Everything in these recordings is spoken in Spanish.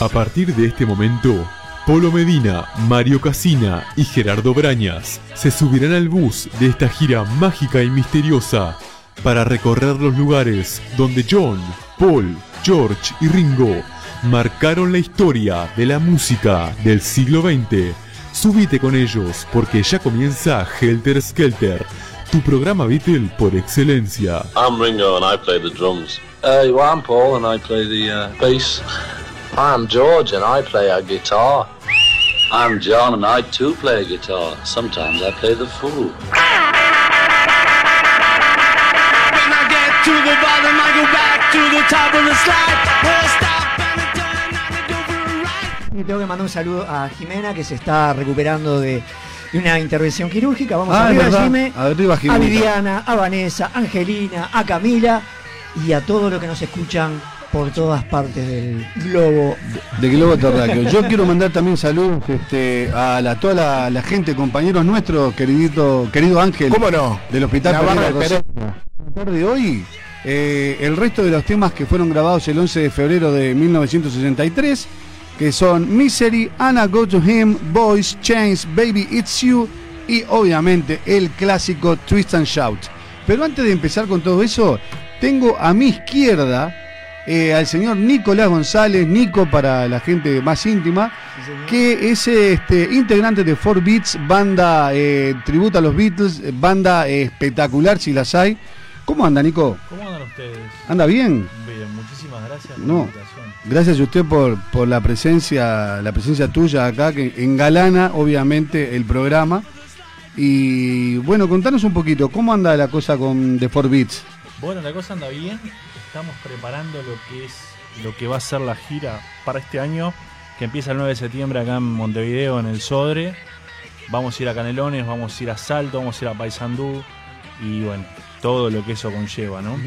A partir de este momento, Polo Medina, Mario Casina y Gerardo Brañas se subirán al bus de esta gira mágica y misteriosa para recorrer los lugares donde John, Paul, George y Ringo marcaron la historia de la música del siglo XX. Subite con ellos porque ya comienza Helter Skelter, tu programa Beatle por excelencia. I'm Ringo and I play the drums. Uh, well, I'm Paul and I play the uh, bass. I'm George and I play a guitar. I'm John and I too play a guitar. Sometimes I play the fool. When I get to the bottom, I go back to the top of the slide. Where I stop and I turn and I go for a ride. Y tengo que mandar un saludo a Jimena que se está recuperando de, de una intervención quirúrgica. Vamos Ah, arriba, verdad. Jime. Arriba, A. Viviana, a Vanessa, a Angelina, a Camila y a todos los que nos escuchan por todas partes del globo. de Globo Terráqueo. Yo quiero mandar también saludos este, a la, toda la, la gente, compañeros nuestros, queridito, querido Ángel. ¿Cómo no? Del Hospital La barra Pereira del tarde de hoy, eh, el resto de los temas que fueron grabados el 11 de febrero de 1963, que son Misery, Anna Go to Him, Boys, Chains, Baby It's You y obviamente el clásico Twist and Shout. Pero antes de empezar con todo eso, tengo a mi izquierda eh, al señor Nicolás González, Nico para la gente más íntima, que es este, integrante de 4 Beats, banda eh, tributo a los Beatles, banda eh, espectacular si las hay. ¿Cómo anda, Nico? ¿Cómo andan ustedes? ¿Anda bien? Bien, muchísimas gracias por No. la invitación. Gracias a usted por, por la presencia, la presencia tuya acá, que engalana obviamente el programa. Y bueno, contanos un poquito, ¿cómo anda la cosa con The 4 Beats? Bueno, la cosa anda bien. Estamos preparando lo que es lo que va a ser la gira para este año, que empieza el 9 de septiembre acá en Montevideo, en el Sodre. Vamos a ir a Canelones, vamos a ir a Salto, vamos a ir a Paysandú y bueno, todo lo que eso conlleva, ¿no?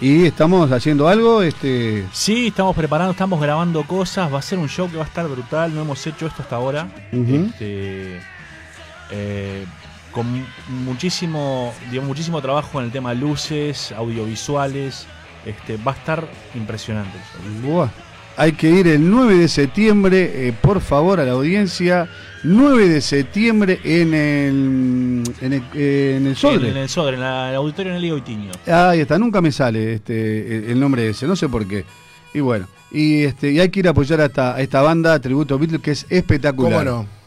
Y estamos haciendo algo, este, Sí, estamos preparando, estamos grabando cosas, va a ser un show que va a estar brutal, no hemos hecho esto hasta ahora. Este, eh, con muchísimo, digamos, muchísimo trabajo en el tema luces, audiovisuales. Este, va a estar impresionante. Buah. Hay que ir el 9 de septiembre, eh, por favor, a la audiencia. 9 de septiembre en el, en el, eh, en el Sodre. En, en el Sodre, en la- el auditorio en el Igoitiño. Ahí está, nunca me sale este el- el nombre ese, no sé por qué. Y bueno, y este y hay que ir a apoyar a esta, a esta banda Tributo Beatles que es espectacular. ¿Cómo no?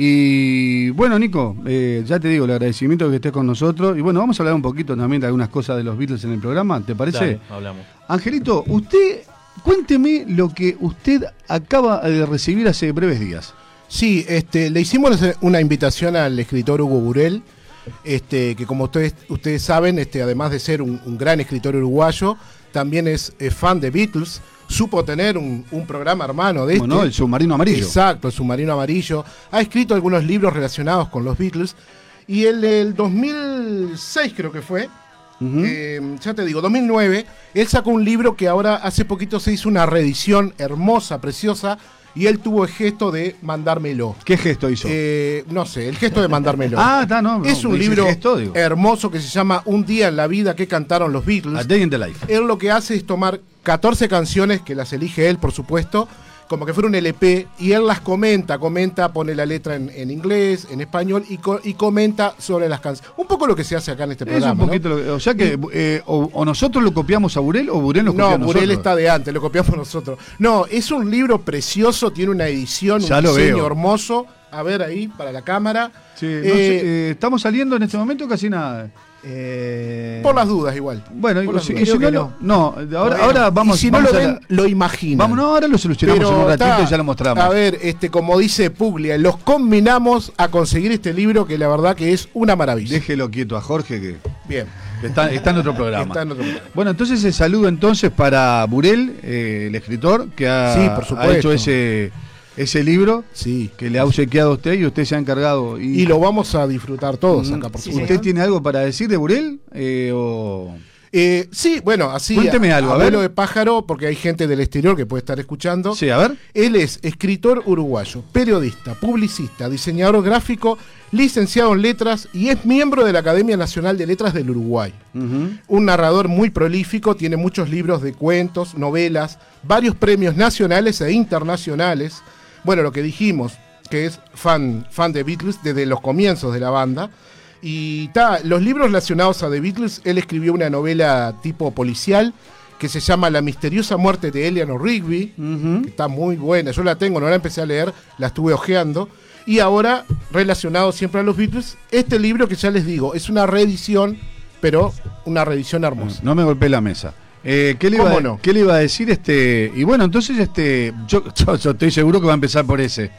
Y bueno, Nico, eh, ya te digo, el agradecimiento de que estés con nosotros. Y bueno, vamos a hablar un poquito también de algunas cosas de los Beatles en el programa, ¿te parece? Dale, hablamos. Angelito, usted, cuénteme lo que usted acaba de recibir hace breves días. Sí, este, le hicimos una invitación al escritor Hugo Burel, este, que como ustedes, ustedes saben, este, además de ser un, un gran escritor uruguayo, también es, eh, fan de Beatles, supo tener un, un programa hermano de este. Bueno, el submarino amarillo. Exacto, el submarino amarillo. Ha escrito algunos libros relacionados con los Beatles. Y el del 2006 creo que fue, eh, ya te digo, 2009, él sacó un libro que ahora hace poquito se hizo una reedición hermosa, preciosa, y él tuvo el gesto de mandármelo. ¿Qué gesto hizo? Eh, no sé, el gesto de mandármelo. ah, está, no. es no, un dice libro gesto, hermoso que se llama Un día en la vida que cantaron los A Beatles. Day in the Life. Él lo que hace es tomar 14 canciones, que las elige él, por supuesto, como que fuera un LP, y él las comenta, comenta, pone la letra en, en inglés, en español, y, co- y comenta sobre las canciones. Un poco lo que se hace acá en este Es programa. un ¿no? poquito lo que- o sea que eh, o, o nosotros lo copiamos a Burel o Burel nos copia No, a nosotros. Burel está de antes, lo copiamos nosotros. No, es un libro precioso, tiene una edición, Ya un lo diseño veo. hermoso. A ver ahí, para la cámara. Sí, no Eh, sé, eh, estamos saliendo en este momento casi nada. Eh, Por las dudas, igual. Bueno, y, si, si no, ahora, Bueno, ahora vamos, y si no lo la- ven, lo imaginan. Vamos, no, ahora lo solucionamos en un ratito y ya lo mostramos. A ver, este, como dice Puglia, los combinamos a conseguir este libro que la verdad que es una maravilla. Déjelo quieto a Jorge que Bien. está, está en otro programa. Está en otro programa. Bueno, entonces el saludo entonces para Burel, eh, el escritor, que ha, Sí, por ha supuesto. hecho ese, ese libro Sí. que le ha obsequiado a usted y usted se ha encargado. Y lo vamos a disfrutar todos Mm, acá, por Sí, supuesto. ¿Usted tiene algo para decir de Burel? Eh, o... Eh, sí, bueno, así. Cuénteme algo, a ver. de pájaro, porque hay gente del exterior que puede estar escuchando. Sí, a ver. Él es escritor uruguayo, periodista, publicista, diseñador gráfico, licenciado en letras y es miembro de la Academia Nacional de Letras del Uruguay. Un narrador muy prolífico, tiene muchos libros de cuentos, novelas, varios premios nacionales e internacionales. Bueno, lo que dijimos, que es fan, fan de Beatles desde los comienzos de la banda. Y ta, los libros relacionados a The Beatles, él escribió una novela tipo policial que se llama La misteriosa muerte de Eleanor Rigby, que está muy buena. Yo la tengo, no la empecé a leer, la estuve hojeando. Y ahora, relacionado siempre a los Beatles, este libro que ya les digo, es una reedición, pero una reedición hermosa. No me golpeé la mesa. Eh, ¿qué, le iba, ¿Cómo a- no? ¿Qué le iba a decir este? Y bueno, entonces este, yo, yo- yo estoy seguro que va a empezar por ese.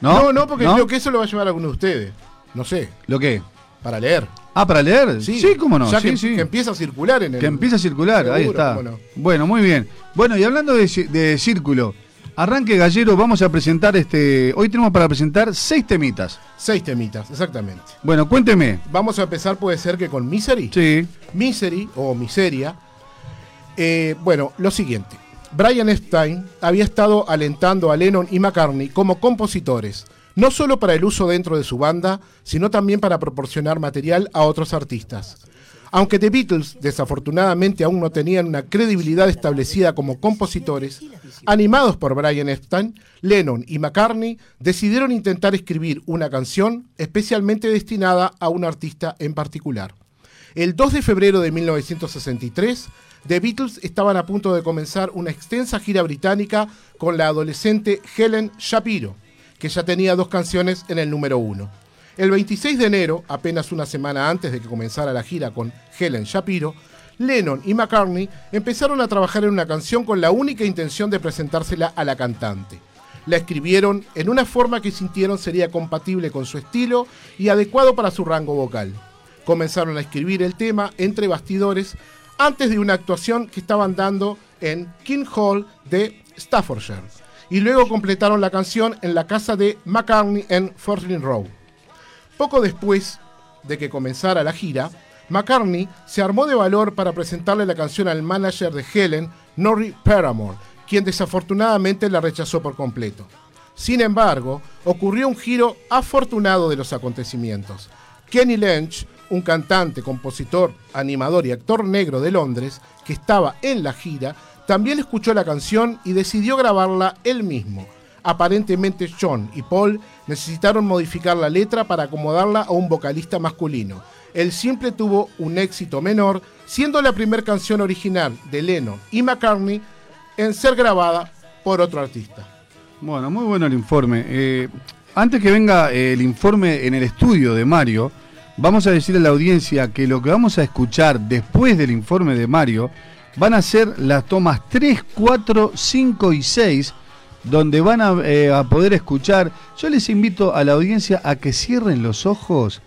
¿No? No, no, porque creo que eso lo va a llevar a alguno de ustedes. No sé, ¿Lo qué? para leer. Ah, para leer. Sí, cómo no. Ya sí, que, sí. que empieza a circular en el. Que empieza a circular, ahí Seguro, está. cómo no. Bueno, muy bien. Bueno, y hablando de, de círculo, arranque gallero, vamos a presentar este. Hoy tenemos para presentar seis temitas. Seis temitas, exactamente. Bueno, cuénteme. Vamos a empezar, puede ser que con Misery. Sí. Misery o Miseria. Eh, bueno, lo siguiente. Brian Epstein había estado alentando a Lennon y McCartney como compositores, no solo para el uso dentro de su banda, sino también para proporcionar material a otros artistas. Aunque The Beatles desafortunadamente aún no tenían una credibilidad establecida como compositores, animados por Brian Epstein, Lennon y McCartney decidieron intentar escribir una canción especialmente destinada a un artista en particular. El 2 de febrero de 1963, The Beatles estaban a punto de comenzar una extensa gira británica con la adolescente Helen Shapiro, que ya tenía dos canciones en el número uno. El 26 de enero, apenas una semana antes de que comenzara la gira con Helen Shapiro, Lennon y McCartney empezaron a trabajar en una canción con la única intención de presentársela a la cantante. La escribieron en una forma que sintieron sería compatible con su estilo y adecuado para su rango vocal. Comenzaron a escribir el tema entre bastidores antes de una actuación que estaban dando en King Hall de Staffordshire. Y luego completaron la canción en la casa de McCartney en Fortin Row. Poco después de que comenzara la gira, McCartney se armó de valor para presentarle la canción al manager de Helen, Norrie Paramore, quien desafortunadamente la rechazó por completo. Sin embargo, ocurrió un giro afortunado de los acontecimientos. Kenny Lynch, un cantante, compositor, animador y actor negro de Londres, que estaba en la gira, también escuchó la canción y decidió grabarla él mismo. Aparentemente John y Paul necesitaron modificar la letra para acomodarla a un vocalista masculino. El simple tuvo un éxito menor, siendo la primera canción original de Lennon y McCartney en ser grabada por otro artista. Bueno, muy bueno el informe. Eh, antes que venga eh, el informe en el estudio de Mario, vamos a decirle a la audiencia que lo que vamos a escuchar después del informe de Mario van a ser las tomas 3, 4, 5 y 6, donde van a, eh, a poder escuchar. Yo les invito a la audiencia a que cierren los ojos,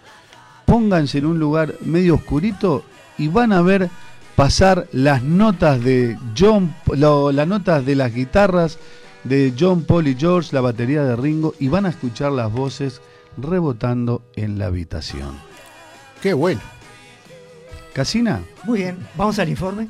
pónganse en un lugar medio oscurito y van a ver pasar las notas de John, las notas de las guitarras de John, Paul y George, la batería de Ringo, y van a escuchar las voces rebotando en la habitación. Qué bueno. ¿Casina? Muy bien, vamos al informe.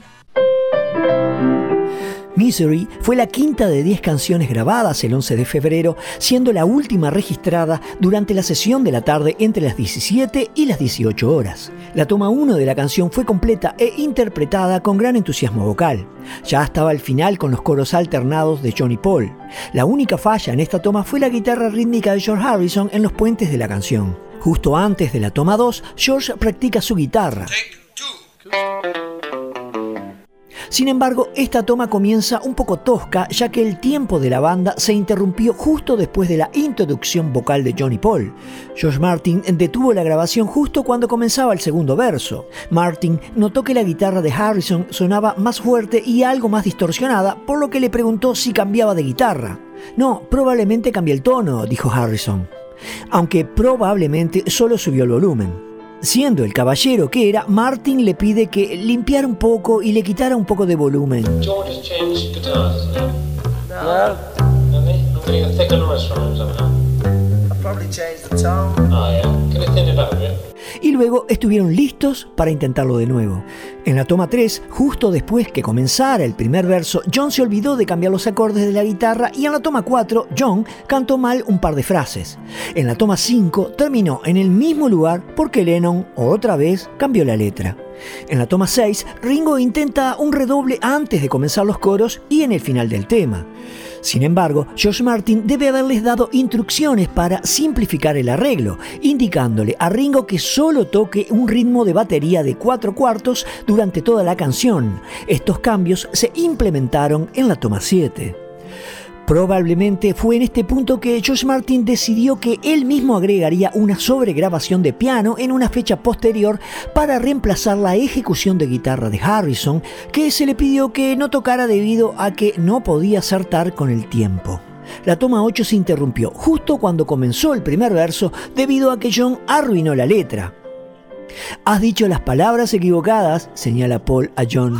Misery fue la quinta de 10 canciones grabadas el 11 de febrero, siendo la última registrada durante la sesión de la tarde entre las 17 y las 18 horas. La toma 1 de la canción fue completa e interpretada con gran entusiasmo vocal. Ya estaba al final con los coros alternados de John y Paul. La única falla en esta toma fue la guitarra rítmica de George Harrison en los puentes de la canción. Justo antes de la toma 2, George practica su guitarra. Sin embargo, esta toma comienza un poco tosca ya que el tiempo de la banda se interrumpió justo después de la introducción vocal de Johnny Paul. George Martin detuvo la grabación justo cuando comenzaba el segundo verso. Martin notó que la guitarra de Harrison sonaba más fuerte y algo más distorsionada, por lo que le preguntó si cambiaba de guitarra. No, probablemente cambie el tono, dijo Harrison. Aunque probablemente solo subió el volumen. Siendo el caballero que era, Martin le pide que limpiara un poco y le quitara un poco de volumen. George has changed guitars, isn't he? No. Y luego estuvieron listos para intentarlo de nuevo. En la toma 3, justo después que comenzara el primer verso, John se olvidó de cambiar los acordes de la guitarra y en la toma 4, John cantó mal un par de frases. En la toma 5 terminó en el mismo lugar porque Lennon otra vez cambió la letra. En la toma 6, Ringo intenta un redoble antes de comenzar los coros y en el final del tema. Sin embargo, George Martin debe haberles dado instrucciones para simplificar el arreglo, indicándole a Ringo que solo toque un ritmo de batería de cuatro cuartos durante toda la canción. Estos cambios se implementaron en la toma 7. Probablemente fue en este punto que George Martin decidió que él mismo agregaría una sobregrabación de piano en una fecha posterior para reemplazar la ejecución de guitarra de Harrison, que se le pidió que no tocara debido a que no podía acertar con el tiempo. La toma 8 se interrumpió justo cuando comenzó el primer verso debido a que John arruinó la letra. Has dicho las palabras equivocadas, señala Paul a John.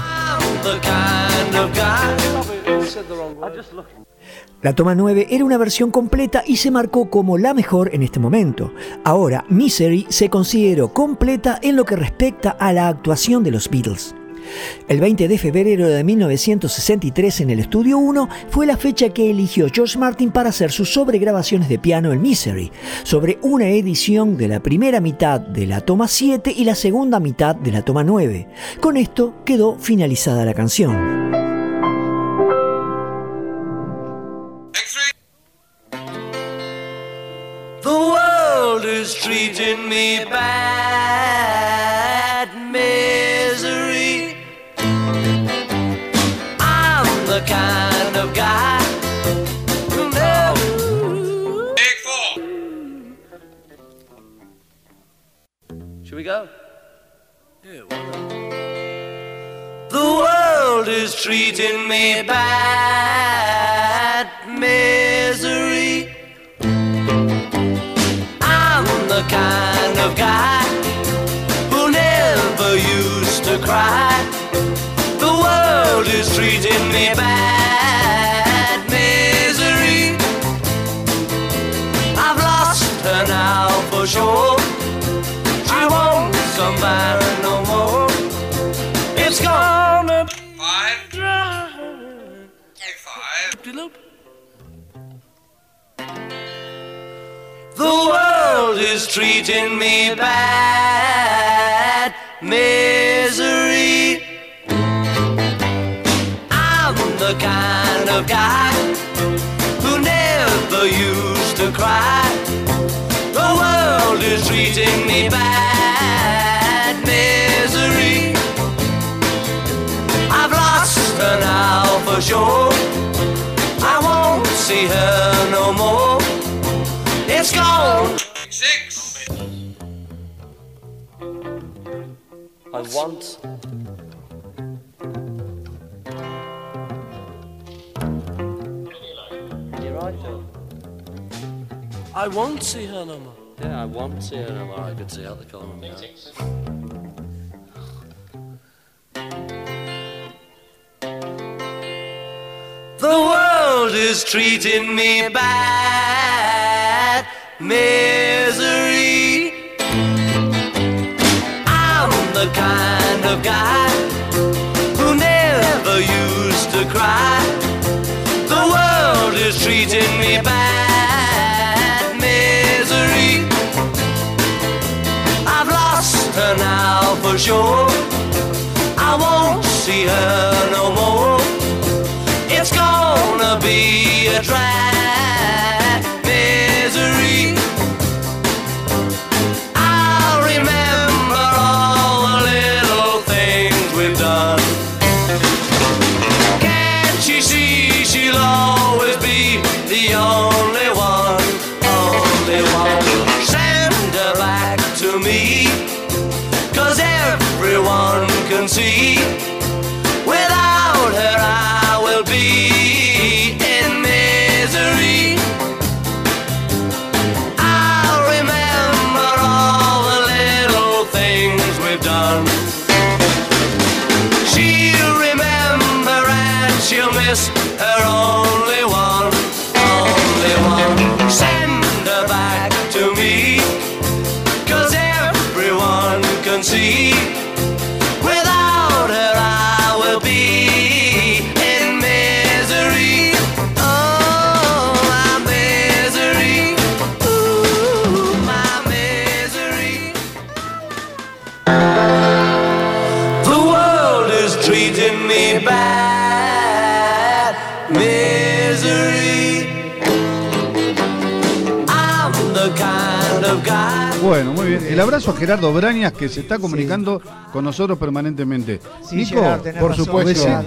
La toma 9 era una versión completa y se marcó como la mejor en este momento. Ahora, Misery se consideró completa en lo que respecta a la actuación de los Beatles. El 20 de febrero de 1963 en el Estudio 1 fue la fecha que eligió George Martin para hacer sus sobregrabaciones de piano en Misery, sobre una edición de la primera mitad de la toma 7 y la segunda mitad de la toma 9. Con esto quedó finalizada la canción. Treating me bad, misery. I'm the kind of guy who never. Take four. Should we go? The world is treating me bad, treating me bad, misery. I've lost her now for sure. She won't come back no more. It's gonna be five. Five. The world is treating me bad, misery. Treating me bad, misery. I've lost her now for sure. I won't see her no more. It's gone. Six. I want. You're right, Phil. I won't see her no more. Yeah, I her no more. I could see out the eye. The world is treating me bad, misery. I'm the kind of guy who never used to cry. The world is treating me bad, for sure. I won't see her no more. It's gonna be a drag, bien. El abrazo a Gerardo Brañas que se está comunicando con nosotros permanentemente. Sí, Nico, Gerard, por razón, supuesto. Gerard.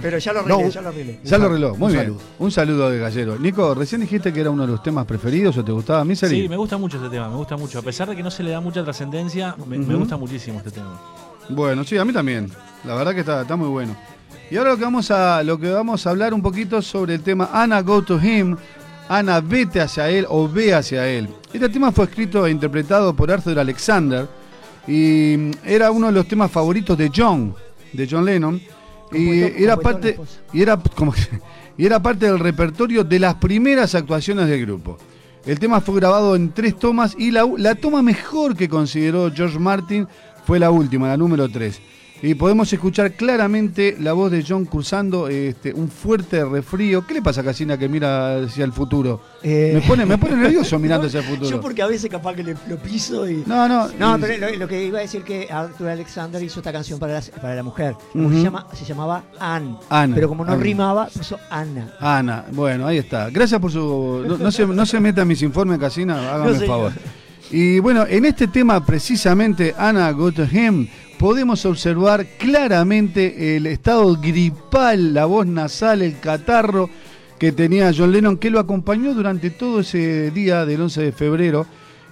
Pero ya lo arreglé, No, ya lo arreglé. Ya lo arregló, muy Un bien. saludo. Un saludo de Gallero. Nico, recién dijiste que era uno de los temas preferidos o te gustaba Misery. Sí, me gusta mucho este tema, me gusta mucho. A pesar de que no se le da mucha trascendencia, me, gusta muchísimo este tema. Bueno, sí, a mí también. La verdad que está, está muy bueno. Y ahora lo que vamos a lo que vamos a hablar un poquito sobre el tema Anna Go to Him. Ana, vete hacia él o ve hacia él. Este tema fue escrito e interpretado por Arthur Alexander y mm, era uno de los temas favoritos de John, de John Lennon. Y era parte y era como y era parte del repertorio de las primeras actuaciones del grupo. El tema fue grabado en tres tomas y la, la toma mejor que consideró George Martin fue la última, la número 3. Y podemos escuchar claramente la voz de John cursando este, un fuerte refrío. ¿Qué le pasa a Casina que mira hacia el futuro? Eh, Me, pone, me pone nervioso mirando hacia el futuro. Yo porque a veces capaz que le, lo piso y... No, no. No, pero lo, lo que iba a decir que Arthur Alexander hizo esta canción para la, para la mujer. Se, llama, se llamaba Anne. Ana, Pero como no Ana. rimaba, puso Ana. Ana, bueno, ahí está. Gracias por su. No, no se, no se meta en mis informes, Casina, hágame No, el favor. Y bueno, en este tema precisamente, Ana Go to Him, podemos observar claramente el estado gripal, la voz nasal, el catarro que tenía John Lennon, que lo acompañó durante todo ese día del 11 de febrero.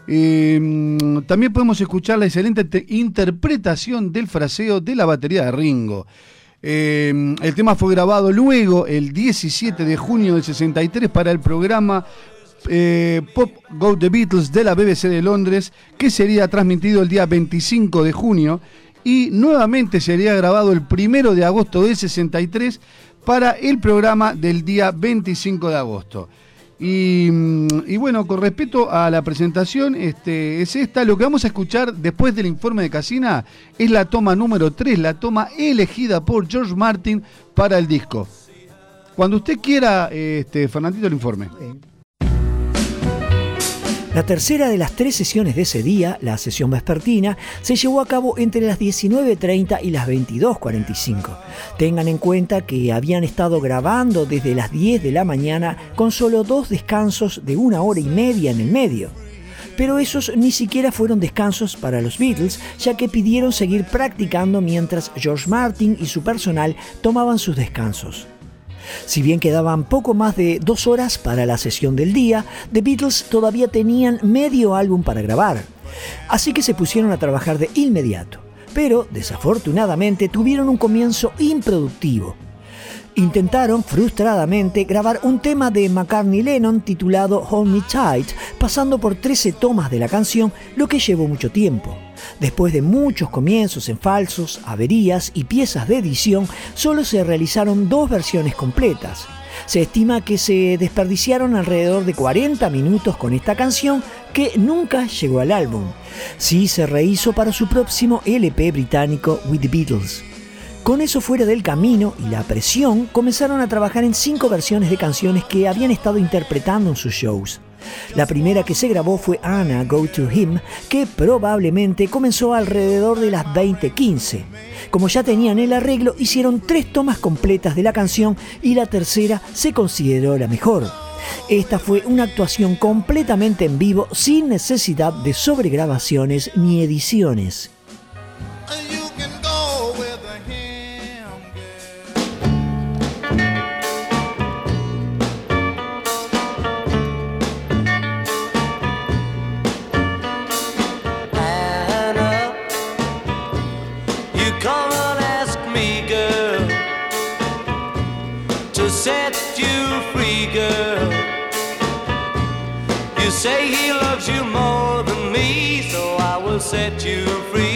Mm, también podemos escuchar la excelente te- interpretación del fraseo de la batería de Ringo. Eh, el tema fue grabado luego, el 17 de junio del 63, para el programa eh, Pop Go The Beatles de la BBC de Londres, que sería transmitido el día 25 de junio y nuevamente sería grabado el 1 de agosto del 63 para el programa del día 25 de agosto. Y, mm, y bueno, con respecto a la presentación, este, es esta. Lo que vamos a escuchar después del informe de Casina es la toma número 3, la toma elegida por George Martin para el disco. Cuando usted quiera, este, Fernandito, el informe. La tercera de las tres sesiones de ese día, la sesión vespertina, se llevó a cabo entre las 19.30 y las 22.45. Tengan en cuenta que habían estado grabando desde las 10 de la mañana con solo dos descansos de una hora y media en el medio. Pero esos ni siquiera fueron descansos para los Beatles, ya que pidieron seguir practicando mientras George Martin y su personal tomaban sus descansos. Si bien quedaban poco más de dos horas para la sesión del día, The Beatles todavía tenían medio álbum para grabar. Así que se pusieron a trabajar de inmediato. Pero, desafortunadamente, tuvieron un comienzo improductivo. Intentaron frustradamente grabar un tema de McCartney Lennon titulado Hold Me Tight, pasando por 13 tomas de la canción, lo que llevó mucho tiempo. Después de muchos comienzos en falsos, averías y piezas de edición, solo se realizaron dos versiones completas. Se estima que se desperdiciaron alrededor de 40 minutos con esta canción que nunca llegó al álbum. Sí se rehizo para su próximo LP británico With the Beatles. Con eso fuera del camino y la presión, comenzaron a trabajar en cinco versiones de canciones que habían estado interpretando en sus shows. La primera que se grabó fue Anna Go to Him, que probablemente comenzó alrededor de las 20:15. Como ya tenían el arreglo, hicieron tres tomas completas de la canción y la tercera se consideró la mejor. Esta fue una actuación completamente en vivo sin necesidad de sobregrabaciones ni ediciones. You say he loves you more than me, so I will set you free.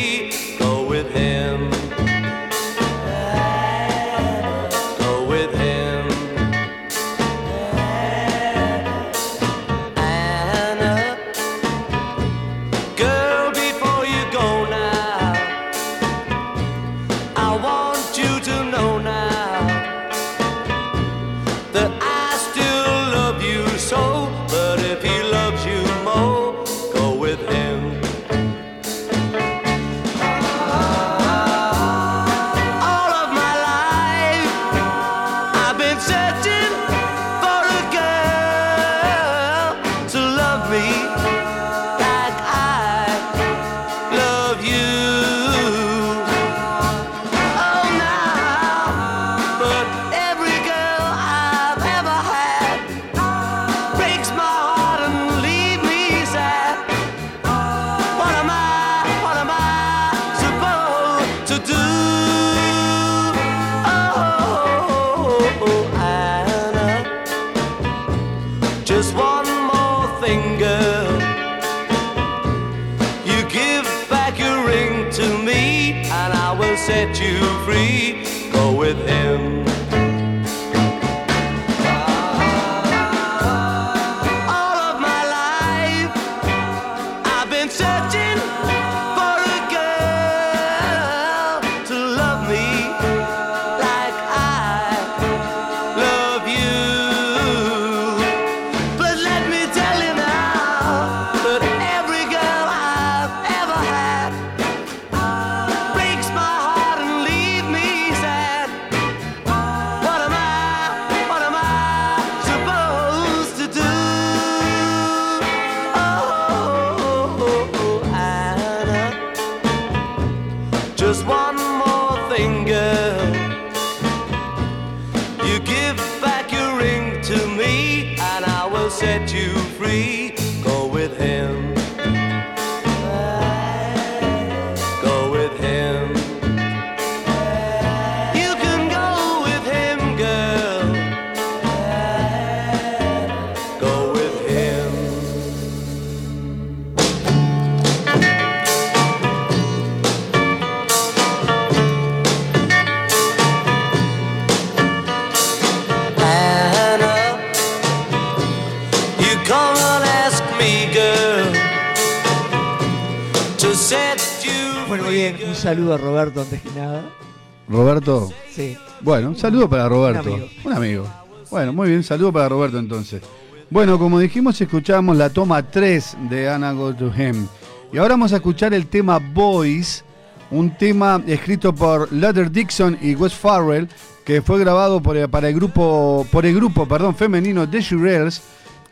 Roberto. Sí. Bueno, un saludo para Roberto. Un amigo. Un amigo. Bueno, muy bien, saludo para Roberto entonces. Bueno, como dijimos, escuchamos la toma 3 de Anna Go to Him. Y ahora vamos a escuchar el tema Boys, un tema escrito por Luther Dixon y Wes Farrell, que fue grabado por, para el grupo, por el grupo perdón, femenino The Shirelles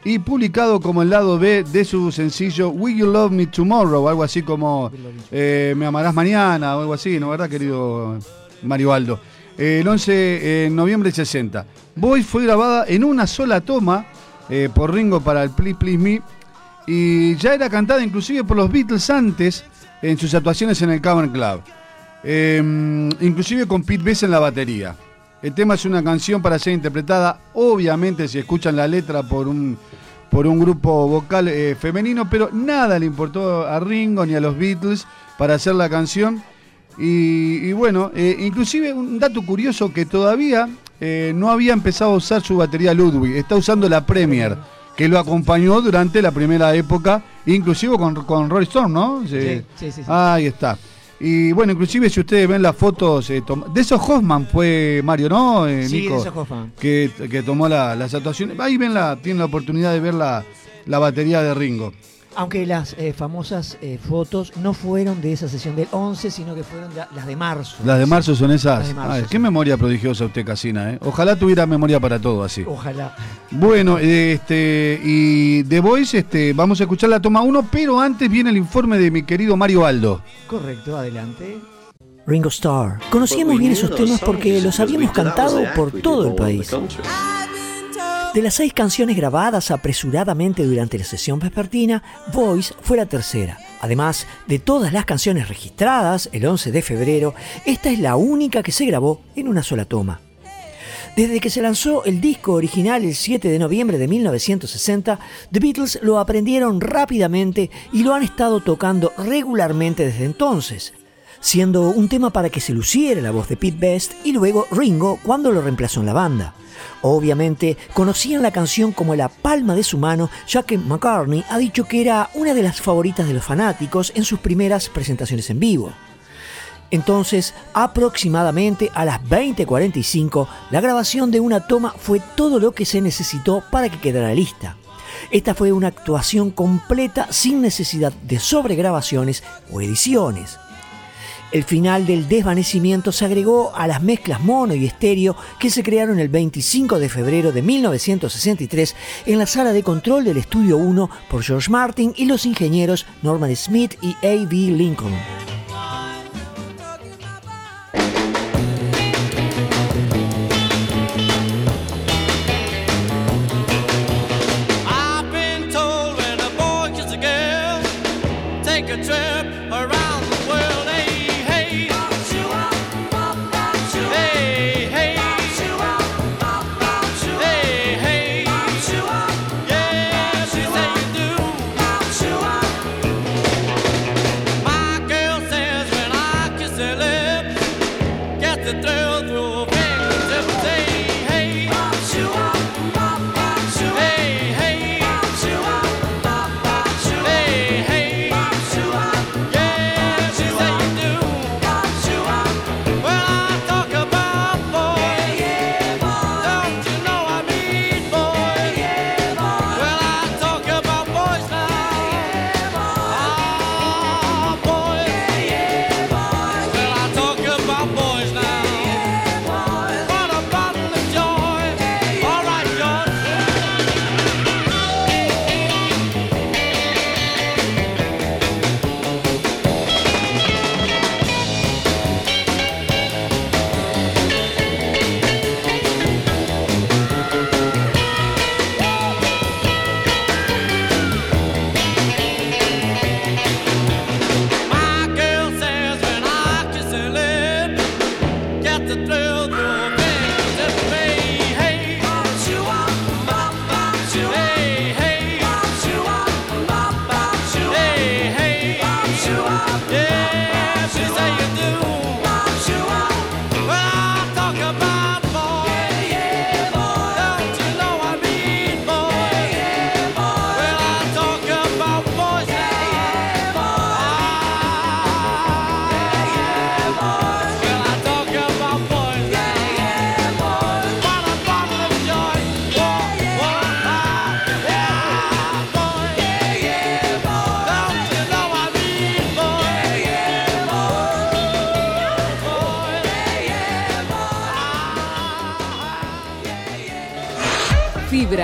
y publicado como el lado B de su sencillo Will You Love Me Tomorrow, algo así como eh, Me Amarás Mañana, o algo así, ¿no verdad, querido Mario Aldo? Eh, el 11 de noviembre del 60. Boys fue grabada en una sola toma eh, por Ringo para el Please Please Me y ya era cantada inclusive por los Beatles antes en sus actuaciones en el Cavern Club. Eh, inclusive con Pete Best en la batería. El tema es una canción para ser interpretada, obviamente si escuchan la letra por un, por un grupo vocal eh, femenino, pero nada le importó a Ringo ni a los Beatles para hacer la canción. Y, y bueno, eh, inclusive un dato curioso que todavía eh, no había empezado a usar su batería Ludwig, está usando la Premier, que lo acompañó durante la primera época, inclusive con, con Roy Storm, ¿no? Sí, sí, sí, sí. Ahí está. Y bueno, inclusive si ustedes ven las fotos, eh, de esos Hoffman fue Mario, ¿no? Eh, Sí, Nico? de esos Hoffman. Que, que tomó la- las actuaciones. Ahí ven la, tienen la oportunidad de ver la, la batería de Ringo. Aunque las eh, famosas eh, fotos no fueron de esa sesión del 11, sino que fueron de- las de marzo. Las de marzo son esas. Las de marzo, Ay, sí. qué memoria prodigiosa usted, Casina, ¿eh? Ojalá tuviera memoria para todo así. Ojalá. Bueno, este, y The Voice, este, vamos a escuchar la toma 1, pero antes viene el informe de mi querido Mario Aldo. Correcto, adelante. Ringo Starr. Conocíamos bien esos temas porque los habíamos cantado por todo el país. De las seis canciones grabadas apresuradamente durante la sesión vespertina, Voice fue la tercera. Además de todas las canciones registradas el 11 de febrero, esta es la única que se grabó en una sola toma. Desde que se lanzó el disco original el 7 de noviembre de 1960, The Beatles lo aprendieron rápidamente y lo han estado tocando regularmente desde entonces, siendo un tema para que se luciera la voz de Pete Best y luego Ringo cuando lo reemplazó en la banda. Obviamente conocían la canción como la palma de su mano, ya que McCartney ha dicho que era una de las favoritas de los fanáticos en sus primeras presentaciones en vivo. Entonces, aproximadamente a las 20:45, la grabación de una toma fue todo lo que se necesitó para que quedara lista. Esta fue una actuación completa sin necesidad de sobregrabaciones o ediciones. El final del desvanecimiento se agregó a las mezclas mono y estéreo que se crearon el 25 de febrero de 1963 en la sala de control del Estudio 1 por George Martin y los ingenieros Norman Smith y A.B. Lincoln.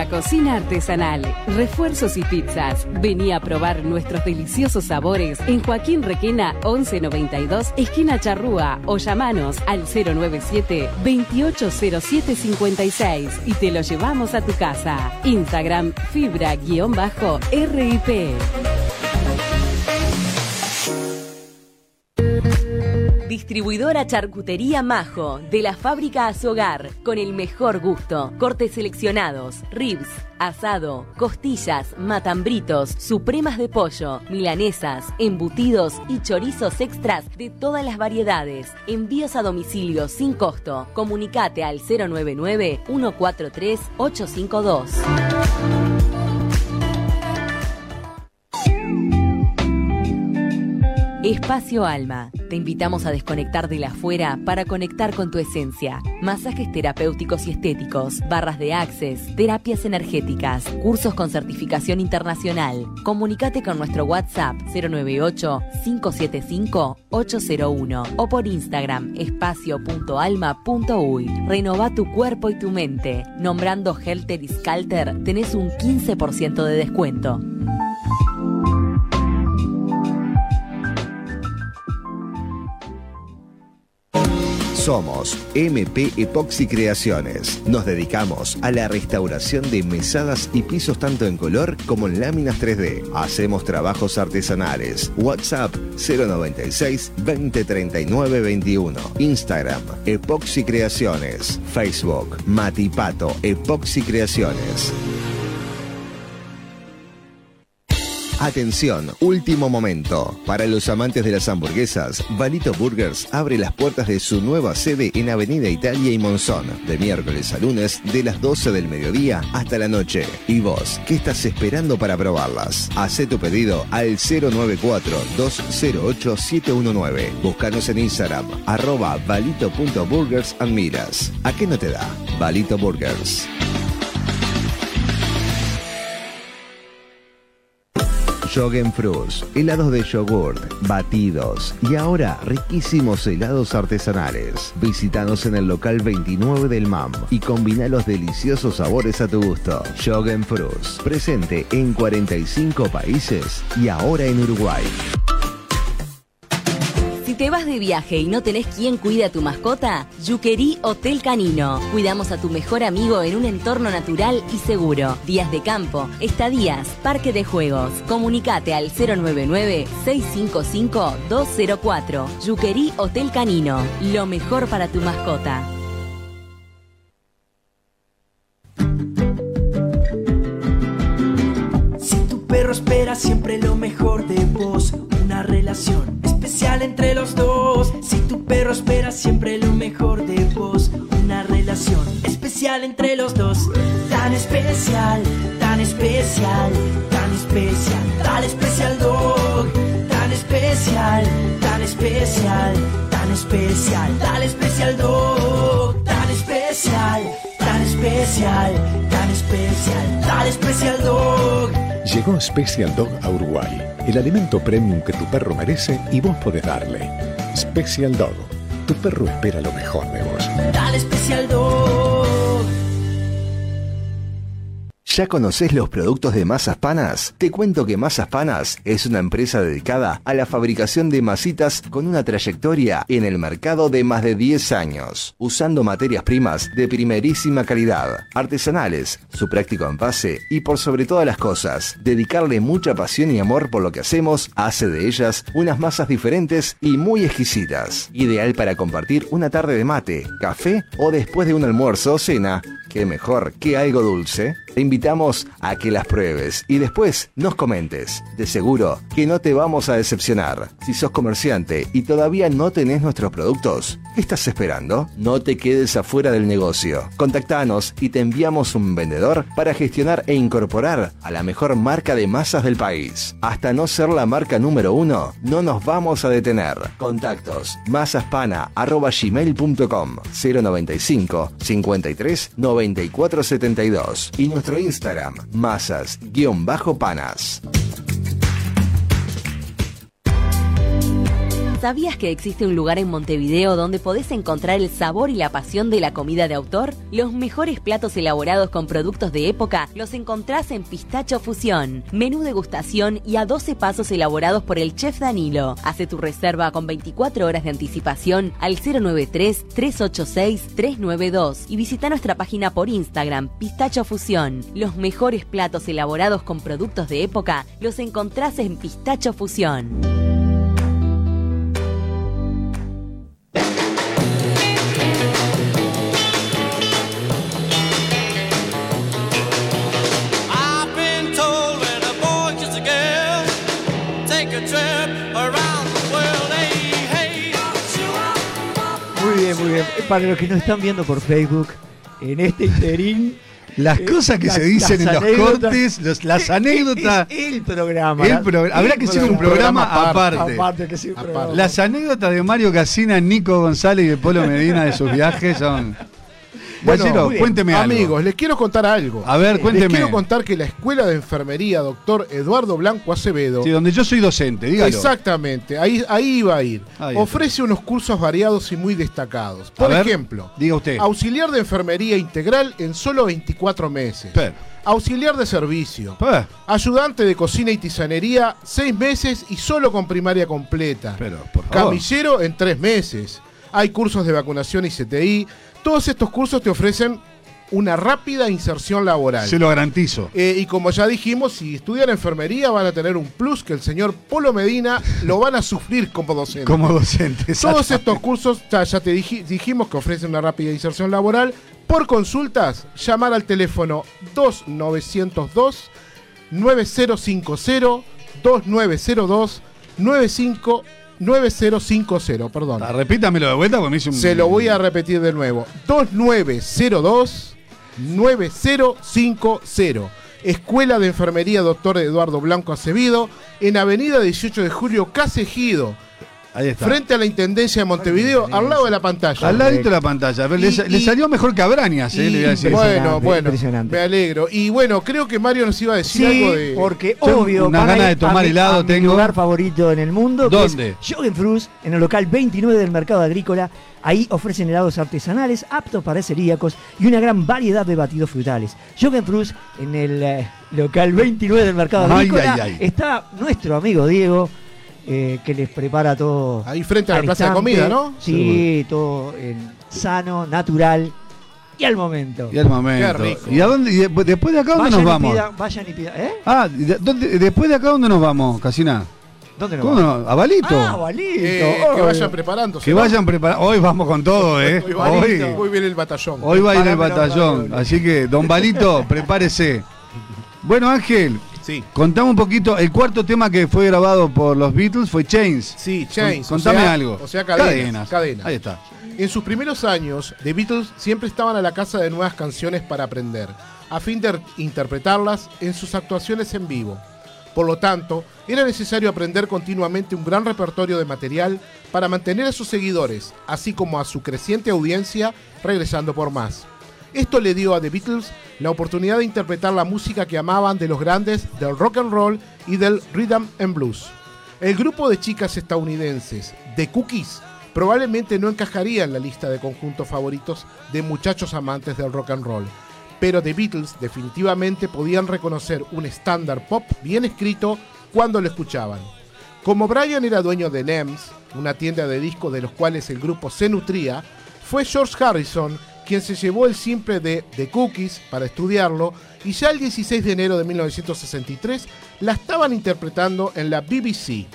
Cocina Artesanal, refuerzos y pizzas. Vení a probar nuestros deliciosos sabores en Joaquín Requena 1192, esquina Charrúa o llamanos al 097 280756 y te lo llevamos a tu casa. Instagram fibra-rip. Distribuidora Charcutería Majo, de la fábrica a su hogar, con el mejor gusto. Cortes seleccionados, ribs, asado, costillas, matambritos, supremas de pollo, milanesas, embutidos y chorizos extras de todas las variedades. Envíos a domicilio sin costo. Comunicate al 099 143 852. Espacio Alma. Te invitamos a desconectar de la afuera para conectar con tu esencia. Masajes terapéuticos y estéticos, barras de access, terapias energéticas, cursos con certificación internacional. Comunicate con nuestro WhatsApp 098-575-801 o por Instagram espacio.alma.uy. Renova tu cuerpo y tu mente. Nombrando Helter y Skalter tenés un 15% de descuento. Somos MP Epoxy Creaciones. Nos dedicamos a la restauración de mesadas y pisos tanto en color como en láminas 3D. Hacemos trabajos artesanales. WhatsApp 096 2039 21. Instagram Epoxy Creaciones. Facebook Matipato Epoxy Creaciones. Atención, último momento. Para los amantes de las hamburguesas, Valito Burgers abre las puertas de su nueva sede en Avenida Italia y Monzón, de miércoles a lunes de las 12 del mediodía hasta la noche. ¿Y vos, qué estás esperando para probarlas? Hacé tu pedido al 094-208-719. Búscanos en Instagram, arroba valito.burgers. ¿A qué no te da? Valito Burgers. Frus, helados de yogurt, batidos y ahora riquísimos helados artesanales. Visítanos en el local 29 del MAM y combina los deliciosos sabores a tu gusto. Frus, presente en 45 países y ahora en Uruguay. Si te vas de viaje y no tenés quien cuide a tu mascota, Yuquerí Hotel Canino. Cuidamos a tu mejor amigo en un entorno natural y seguro. Días de campo, estadías, parque de juegos. Comunicate al 099-655-204. Yuquerí Hotel Canino. Lo mejor para tu mascota. Si tu perro espera siempre lo mejor de vos, una relación especial entre los dos. Si tu perro espera siempre lo mejor de vos, una relación especial entre los dos. Tan especial, tan especial, tan especial, tan especial dog. Tan especial, tan especial, tan especial, tan especial dog. Tan especial, tan especial, tan especial, tan especial dog. Llegó Special Dog a Uruguay, el alimento premium que tu perro merece y vos podés darle. Special Dog, tu perro espera lo mejor de vos. Tan especial dog. ¿Ya conoces los productos de Masas Panas? Te cuento que Masas Panas es una empresa dedicada a la fabricación de masitas con una trayectoria en el mercado de más de 10 años, usando materias primas de primerísima calidad, artesanales, su práctico envase y por sobre todas las cosas, dedicarle mucha pasión y amor por lo que hacemos hace de ellas unas masas diferentes y muy exquisitas, ideal para compartir una tarde de mate, café o después de un almuerzo o cena qué mejor que algo dulce. Te invitamos a que las pruebes y después nos comentes. De seguro que no te vamos a decepcionar. Si sos comerciante y todavía no tenés nuestros productos, ¿qué estás esperando? No te quedes afuera del negocio. Contactanos y te enviamos un vendedor para gestionar e incorporar a la mejor marca de masas del país. Hasta no ser la marca número uno, no nos vamos a detener. Contactos masaspana.gmail.com 095 53 9472 y nuestro Instagram masas-panas. ¿Sabías que existe un lugar en Montevideo donde podés encontrar el sabor y la pasión de la comida de autor? Los mejores platos elaborados con productos de época los encontrás en Pistacho Fusión. Menú degustación y a 12 pasos elaborados por el chef Danilo. Hace tu reserva con 24 horas de anticipación al 093-386-392 y visita nuestra página por Instagram, Pistacho Fusión. Los mejores platos elaborados con productos de época los encontrás en Pistacho Fusión. Para los que nos están viendo por Facebook, en este interín. Las eh, cosas que se dicen en los cortes, los- las anécdotas. Es el programa. El habrá que hacer un programa aparte. Programa. Las anécdotas de Mario Casina, Nico González y de Polo Medina de sus viajes son. Bueno, Gallero, cuénteme algo. Amigos, les quiero contar algo. A ver, Les cuénteme. quiero contar que la Escuela de Enfermería Doctor Eduardo Blanco Acevedo. Sí, donde yo soy docente, dígalo. Exactamente, ahí, ahí iba a ir. Ahí Ofrece unos cursos variados y muy destacados. Por ver, ejemplo, diga usted. auxiliar de enfermería integral en solo 24 meses. Auxiliar de servicio. Ayudante de cocina y tisanería, 6 meses y solo con primaria completa. Pero, por favor. Camillero en 3 meses. Hay cursos de vacunación y CTI. Todos estos cursos te ofrecen una rápida inserción laboral. Se lo garantizo. Eh, y como ya dijimos, si estudian enfermería van a tener un plus que el señor Polo Medina lo van a sufrir como docente. Como docente. Todos estos cursos, ya, ya te diji- dijimos que ofrecen una rápida inserción laboral. Por consultas, llamar al teléfono 2902 9050 2902 95 9050, perdón. Ah, repítamelo de vuelta porque me hice un. Se lo voy a repetir de nuevo. 2902 9050. Escuela de Enfermería Doctor Eduardo Blanco Acevedo, en Avenida 18 de Julio, Casejido. Ahí está. Frente a la Intendencia de Montevideo, al lado de la pantalla. Al ladito de la pantalla. Le, Y- salió mejor que a Brañas, eh, le voy a decir. bueno, bueno, me alegro. Y bueno, creo que Mario nos iba a decir Sí, algo de. porque Tengo obvio. unas van a ganas ir de tomar a helado, a mi tengo. lugar favorito en el mundo. ¿Dónde? es Jogenfrus, en el local 29 del mercado agrícola. Ahí ofrecen helados artesanales aptos para celíacos y una gran variedad de batidos frutales. Jogenfrus, en el eh, local 29 del mercado Ay, agrícola, ay, ay. está nuestro amigo Diego. Eh, que les prepara todo. Ahí frente a la plaza de comida, ¿no? Sí, todo en sano, natural y al momento. Y al momento. Qué rico. ¿Y a dónde, y de- después de acá dónde Vayan nos y vamos? pidan- vayan y pidan. ¿Eh? Ah, ¿y de- dónde- después de acá dónde nos vamos, Casina? ¿Dónde nos ¿Cómo vamos? no? ¿A Balito? Ah, Balito. Eh, que vayan preparándose. Que ¿no? vayan preparando. Hoy vamos con todo, ¿eh? Hoy, va- Hoy, hoy viene el batallón. hoy va a ir el batallón. Así que, don Balito, prepárese. Bueno, Ángel, Sí. contame un poquito. El cuarto tema que fue grabado por los Beatles fue Chains. Sí, Chains. Con- contame o sea- algo. O sea, cadenas, cadenas. Ahí está. En sus primeros años, The Beatles siempre estaban a la casa de nuevas canciones para aprender, a fin de interpretarlas en sus actuaciones en vivo. Por lo tanto, era necesario aprender continuamente un gran repertorio de material para mantener a sus seguidores, así como a su creciente audiencia, regresando por más. Esto le dio a The Beatles la oportunidad de interpretar la música que amaban de los grandes del rock and roll y del rhythm and blues. El grupo de chicas estadounidenses, The Cookies, probablemente no encajaría en la lista de conjuntos favoritos de muchachos amantes del rock and roll, pero The Beatles definitivamente podían reconocer un estándar pop bien escrito cuando lo escuchaban. Como Brian era dueño de NEMS, una tienda de discos de los cuales el grupo se nutría, fue George Harrison quien se llevó el simple de The Cookies para estudiarlo y ya el 16 de enero de 1963 la estaban interpretando en la BBC.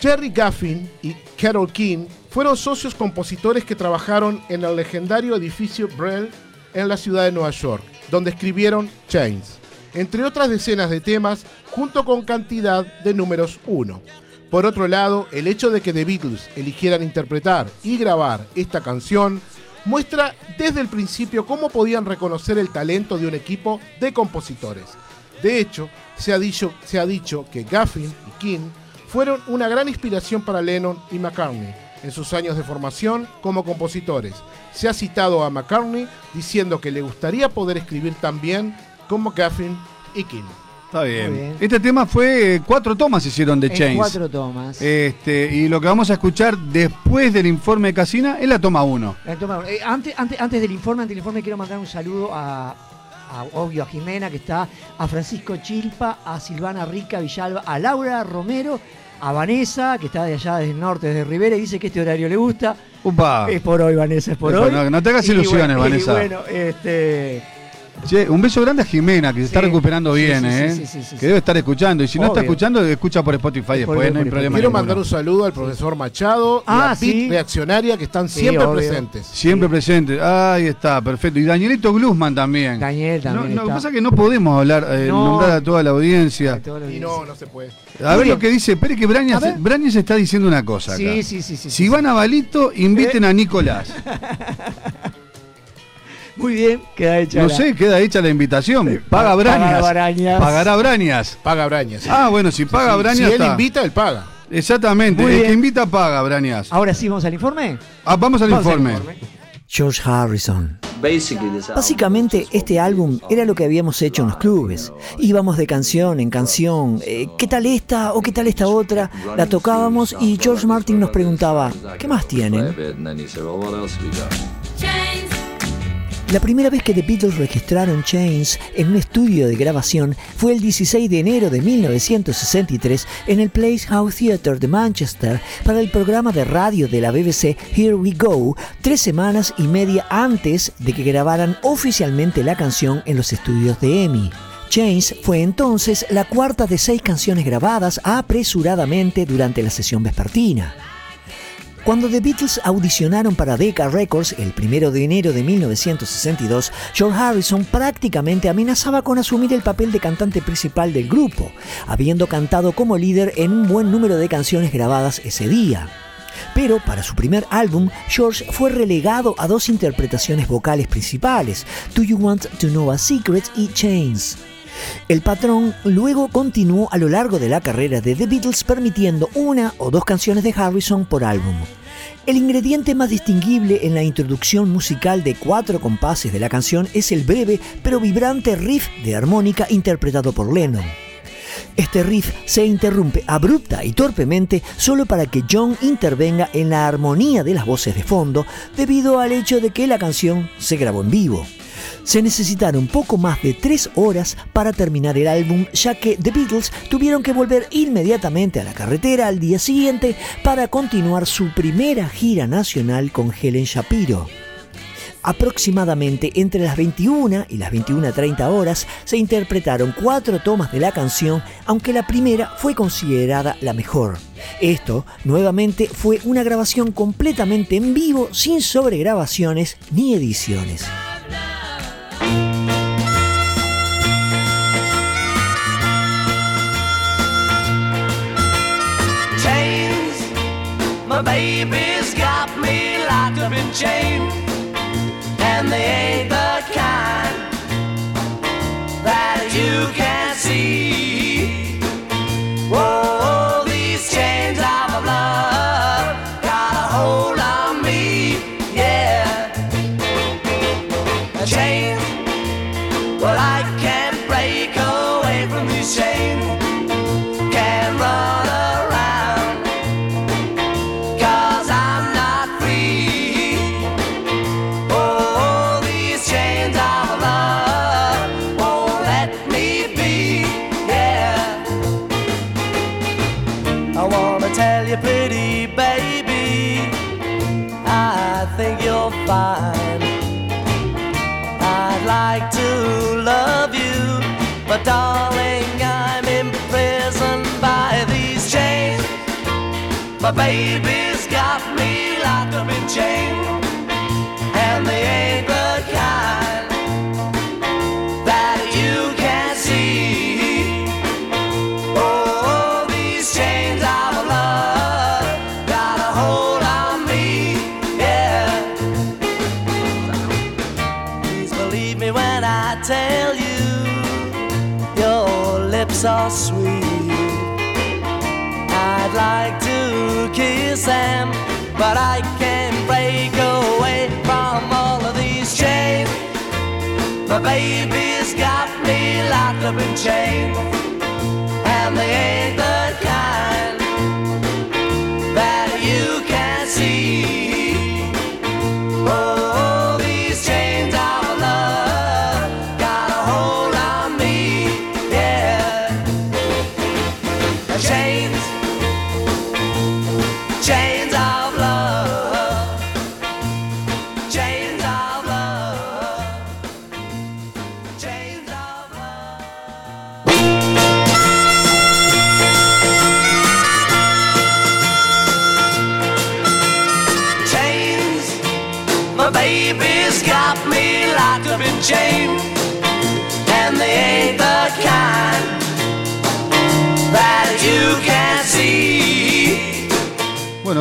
Jerry Gaffin y Carol King fueron socios compositores que trabajaron en el legendario edificio Brill en la ciudad de Nueva York, donde escribieron Chains, entre otras decenas de temas, junto con cantidad de números 1. Por otro lado, el hecho de que The Beatles eligieran interpretar y grabar esta canción muestra desde el principio cómo podían reconocer el talento de un equipo de compositores. De hecho, se ha dicho, se ha dicho que Gaffin y King fueron una gran inspiración para Lennon y McCartney en sus años de formación como compositores. Se ha citado a McCartney diciendo que le gustaría poder escribir tan bien como Gaffin y King. Está bien. Este tema fue eh, cuatro tomas hicieron de Chains. cuatro tomas. Este, y lo que vamos a escuchar después del informe de Casina es la toma 1. Eh, toma, eh, antes, antes, antes del informe, antes del informe quiero mandar un saludo a, a, obvio a Jimena que está, a Francisco Chilpa, a Silvana Rica Villalba, a Laura Romero, a Vanessa, que está de allá desde el norte, desde Rivera, y dice que este horario le gusta. Upa. Es por hoy, Vanessa, es por hoy. no- no te hagas ilusiones, bueno, y Vanessa. bueno, este. Che, un beso grande a Jimena, que se está recuperando Sí, bien, sí, sí, ¿eh? sí, sí, sí, que debe estar escuchando. Y si no está escuchando, escucha por Spotify después, no hay problema. Quiero ninguno. mandar un saludo al profesor Machado Ah, y a sí. Pit Reaccionaria que están Sí, siempre obvio. presentes. Siempre presente. Ahí está, perfecto. Y Danielito Glusman también. Daniel también no, lo que pasa es que no podemos hablar, eh, No. nombrar a toda la audiencia. Y no, no se puede. A ver lo que dice, espere que Brañas. Brañas está diciendo una cosa acá. Sí, sí, sí, sí, Si sí. van a Balito, inviten a Nicolás. Muy bien, queda hecha. No la- sé, queda hecha la invitación. Paga Paga Brañas. Brañas. Pagará Brañas. Paga Brañas. sí. Ah, bueno, si paga Si- Brañas. Si él está. invita, él paga. Exactamente, Muy el que invita paga, Brañas. Ahora sí, vamos al informe. Ah, vamos al Vamos al informe. George Harrison. Básicamente, este álbum era lo que habíamos hecho en los clubes. Íbamos de canción en canción. eh, ¿Qué tal esta o qué tal esta otra? La tocábamos y George Martin nos preguntaba, ¿qué más tienen? La primera vez que The Beatles registraron Chains en un estudio de grabación fue el 16 de enero de 1963 en el Place House Theatre de Manchester para el programa de radio de la BBC Here We Go, tres semanas y media antes de que grabaran oficialmente la canción en los estudios de EMI. Chains fue entonces la cuarta de seis canciones grabadas apresuradamente durante la sesión vespertina. Cuando The Beatles audicionaron para Decca Records el 1 de enero de 1962, George Harrison prácticamente amenazaba con asumir el papel de cantante principal del grupo, habiendo cantado como líder en un buen número de canciones grabadas ese día. Pero para su primer álbum, George fue relegado a dos interpretaciones vocales principales, Do You Want to Know a Secret y Chains. El patrón luego continuó a lo largo de la carrera de The Beatles permitiendo una o dos canciones de Harrison por álbum. El ingrediente más distinguible en la introducción musical de cuatro compases de la canción es el breve pero vibrante riff de armónica interpretado por Lennon. Este riff se interrumpe abrupta y torpemente solo para que John intervenga en la armonía de las voces de fondo debido al hecho de que la canción se grabó en vivo. Se necesitaron poco más de tres horas para terminar el álbum, ya que The Beatles tuvieron que volver inmediatamente a la carretera al día siguiente para continuar su primera gira nacional con Helen Shapiro. Aproximadamente entre las 21 y las 21.30 horas se interpretaron cuatro tomas de la canción, aunque la primera fue considerada la mejor. Esto, nuevamente, fue una grabación completamente en vivo, sin sobregrabaciones ni ediciones. Chains. My baby's got me locked up in chains, and they ain't up in chains,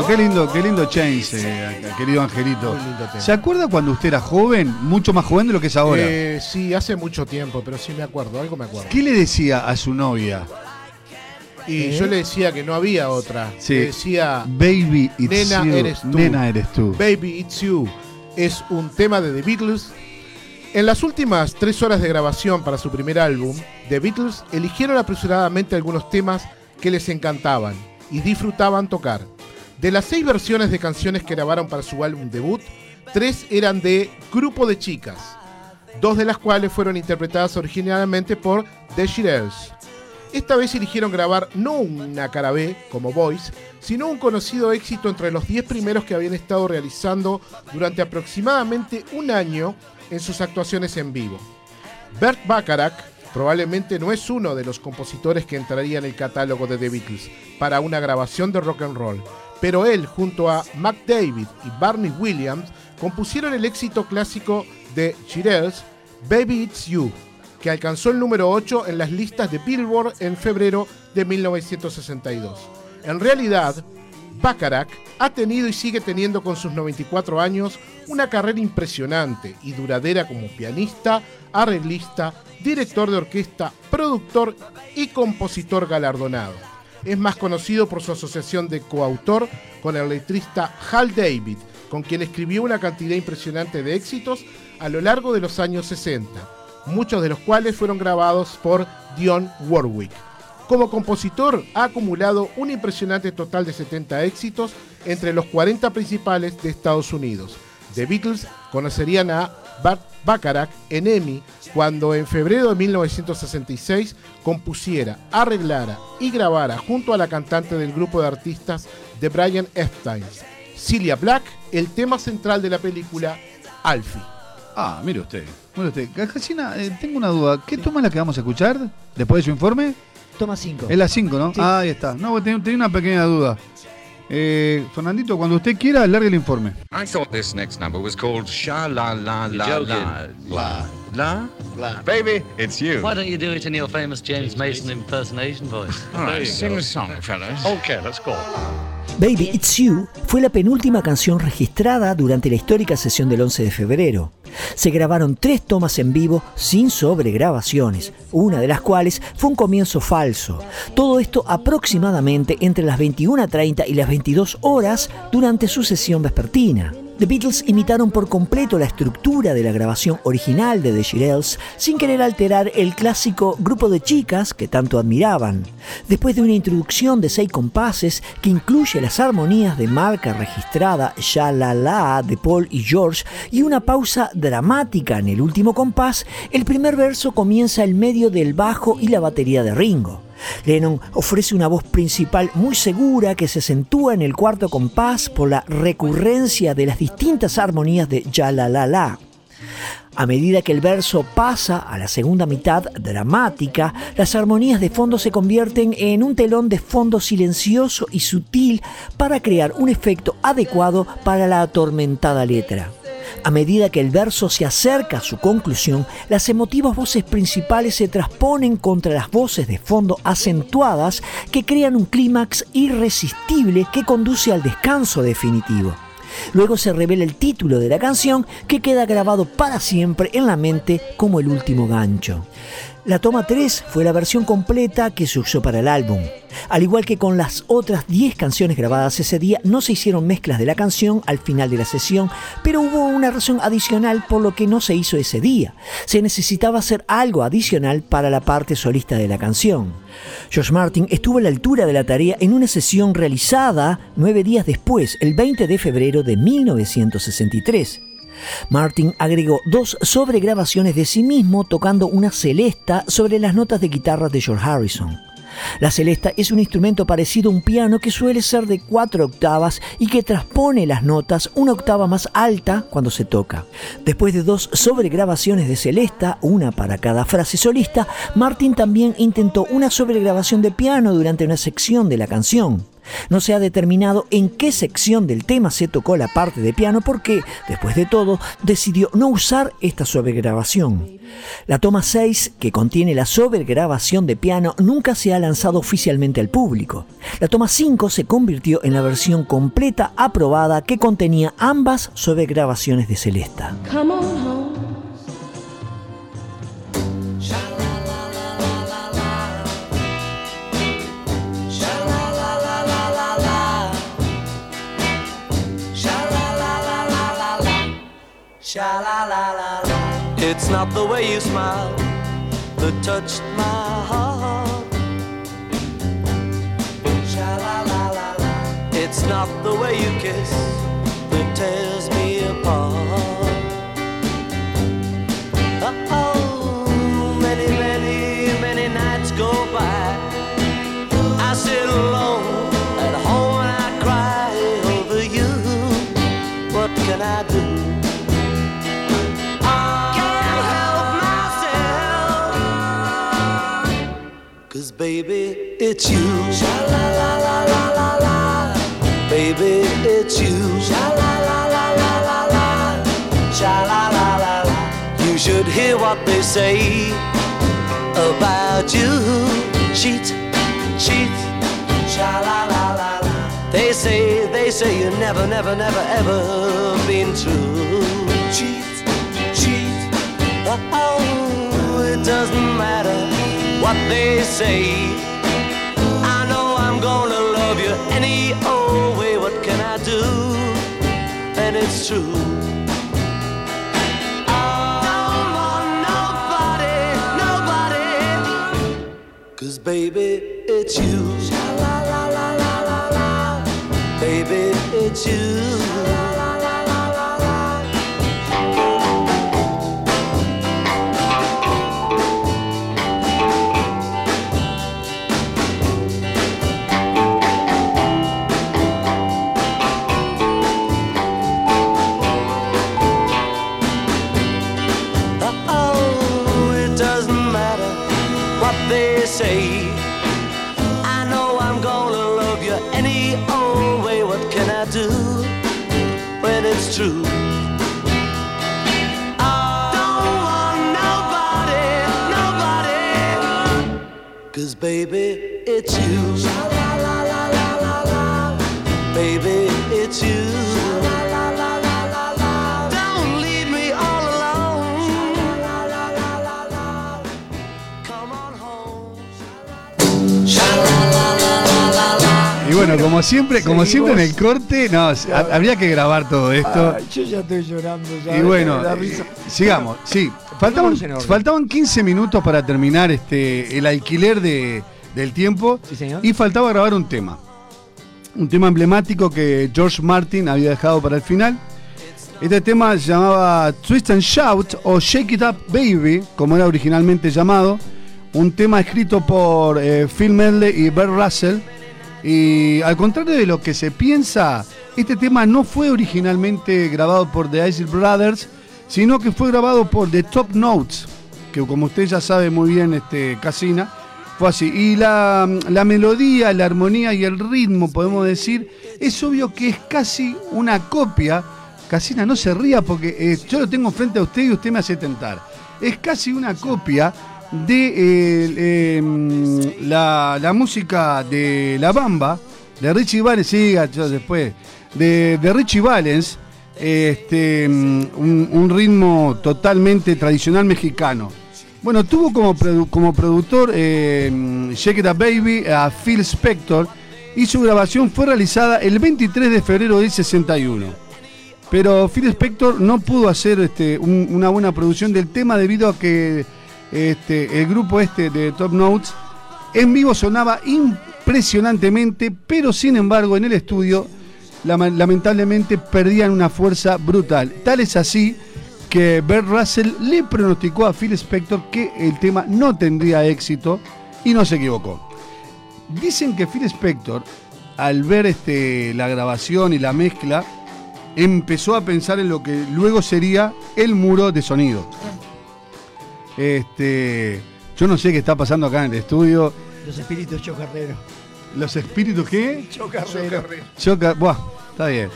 Qué lindo, qué lindo Chains, eh, querido Angelito. Muy lindo tema. ¿Se acuerda cuando usted era joven? Mucho más joven de lo que es ahora. Eh, sí, hace mucho tiempo, pero sí me acuerdo, algo me acuerdo. ¿Qué le decía a su novia? Y ¿Eh? yo le decía que no había otra. Sí. Le decía, Baby, it's nena, you. eres tú. Nena, eres tú. Baby, It's You. Es un tema de The Beatles. En las últimas tres horas de grabación para su primer álbum, The Beatles eligieron apresuradamente algunos temas que les encantaban y disfrutaban tocar. De las seis versiones de canciones que grabaron para su álbum debut, tres eran de Grupo de Chicas, dos de las cuales fueron interpretadas originalmente por The Shirelles. Esta vez eligieron grabar no una cara B como Voice, sino un conocido éxito entre los 10 primeros que habían estado realizando durante aproximadamente un año en sus actuaciones en vivo. Bert Bacharach probablemente no es uno de los compositores que entraría en el catálogo de The Beatles para una grabación de rock and roll, pero él junto a Mac David y Barney Williams compusieron el éxito clásico de Shirelles, Baby It's You, que alcanzó el número 8 en las listas de Billboard en febrero de 1962. En realidad, Bacharach ha tenido y sigue teniendo con sus 94 años una carrera impresionante y duradera como pianista, arreglista, director de orquesta, productor y compositor galardonado. Es más conocido por su asociación de coautor con el letrista Hal David, con quien escribió una cantidad impresionante de éxitos a lo largo de los años 60, muchos de los cuales fueron grabados por Dionne Warwick. Como compositor ha acumulado un impresionante total de 70 éxitos entre los 40 principales de Estados Unidos. The Beatles conocerían a Bart Bacharach en EMI cuando en febrero de 1966 compusiera, arreglara y grabara junto a la cantante del grupo de artistas de Brian Epstein, Celia Black, el tema central de la película Alfie. Ah, mire usted. Mire usted. Cajacina, eh, tengo una duda. ¿Qué toma es la que vamos a escuchar después de su informe? Toma 5. Es la 5, ¿no? Sí. Ah, ahí está. No, tenía, tenía una pequeña duda. Eh, Fernandito, cuando usted quiera, largue el informe. I thought this next number was called Sha La La La joking. La. La? La? Baby, it's you. Why don't you do it in your famous James Mason impersonation voice? All right, sing the song, fellas. Okay, let's go. Baby It's You fue la penúltima canción registrada durante la histórica sesión del 11 de febrero. Se grabaron tres tomas en vivo sin sobregrabaciones, una de las cuales fue un comienzo falso. Todo esto aproximadamente entre las 21.30 y las 22 horas durante su sesión vespertina. The Beatles imitaron por completo la estructura de la grabación original de The Shirelles sin querer alterar el clásico grupo de chicas que tanto admiraban. Después de una introducción de seis compases que incluye las armonías de marca registrada Ya La La de Paul y George y una pausa dramática en el último compás, el primer verso comienza en medio del bajo y la batería de Ringo. Lennon ofrece una voz principal muy segura que se acentúa en el cuarto compás por la recurrencia de las distintas armonías de Ya La La La. A medida que el verso pasa a la segunda mitad dramática, las armonías de fondo se convierten en un telón de fondo silencioso y sutil para crear un efecto adecuado para la atormentada letra. A medida que el verso se acerca a su conclusión, las emotivas voces principales se transponen contra las voces de fondo acentuadas que crean un clímax irresistible que conduce al descanso definitivo. Luego se revela el título de la canción que queda grabado para siempre en la mente como el último gancho. La toma 3 fue la versión completa que se usó para el álbum. Al igual que con las otras 10 canciones grabadas ese día, no se hicieron mezclas de la canción al final de la sesión, pero hubo una razón adicional por lo que no se hizo ese día. Se necesitaba hacer algo adicional para la parte solista de la canción. George Martin estuvo a la altura de la tarea en una sesión realizada nueve días después, el 20 de febrero de 1963. Martin agregó dos sobregrabaciones de sí mismo tocando una celesta sobre las notas de guitarra de George Harrison. La celesta es un instrumento parecido a un piano que suele ser de cuatro octavas y que transpone las notas una octava más alta cuando se toca. Después de dos sobregrabaciones de celesta, una para cada frase solista, Martin también intentó una sobregrabación de piano durante una sección de la canción. No se ha determinado en qué sección del tema se tocó la parte de piano porque, después de todo, decidió no usar esta sobregrabación. La toma 6, que contiene la sobregrabación de piano, nunca se ha lanzado oficialmente al público. La toma 5 se convirtió en la versión completa aprobada que contenía ambas sobregrabaciones de Celesta. Sha la la la la. It's not the way you smile that touched my heart. Sha la la la la. It's not the way you kiss that tears me apart. Baby, it's you. Sha la la la la la la. Baby, it's you. Sha la la la la la la. Sha la la la la. You should hear what they say about you. Cheat, cheat. Sha la la la la. They say, they say you never, never, never, ever been true. Cheat, cheat. Oh, it doesn't what they say. I know I'm gonna love you any old way. What can I do? And it's true. Don't nobody, nobody. Cause baby, it's you. Baby, it's you. Baby, it's you. Bueno, como siempre, como siempre en el corte, no, ha- habría que grabar todo esto. Ay, yo ya estoy llorando. Ya, Y bueno, eh, sigamos, sí. Faltaban, faltaban 15 minutos para terminar este el alquiler de, del tiempo. Y faltaba grabar un tema. Un tema emblemático que George Martin había dejado para el final. Este tema se llamaba Twist and Shout o Shake It Up Baby, como era originalmente llamado. Un tema escrito por eh, Phil Medley y Bert Russell. Y al contrario de lo que se piensa, este tema no fue originalmente grabado por The Isley Brothers, sino que fue grabado por The Top Notes, que como usted ya sabe muy bien, este, Casina, fue así. Y la, la melodía, la armonía y el ritmo, podemos decir, es obvio que es casi una copia. Casina, no se ría porque eh, yo lo tengo frente a usted y usted me hace tentar. Es casi una copia de em, la, música de La Bamba, de Richie Valens, sí, después, de, de Richie Valens, este, mm, un, ritmo totalmente tradicional mexicano. Bueno, tuvo como, como productor eh, Shake It Up Baby a Phil Spector y su grabación fue realizada el 23 de febrero del 61. Pero Phil Spector no pudo hacer este, un- una buena producción del tema debido a que este, el grupo este de Top Notes en vivo sonaba impresionantemente, pero sin embargo en el estudio lamentablemente perdían una fuerza brutal. Tal es así que Bert Russell le pronosticó a Phil Spector que el tema no tendría éxito y no se equivocó. Dicen que Phil Spector, al ver este, la grabación y la mezcla, empezó a pensar en lo que luego sería el muro de sonido. Este, yo no sé qué está pasando acá en el estudio. Los espíritus chocarreros. ¿Los espíritus qué? Chocarreros. Choca, buah, está bien.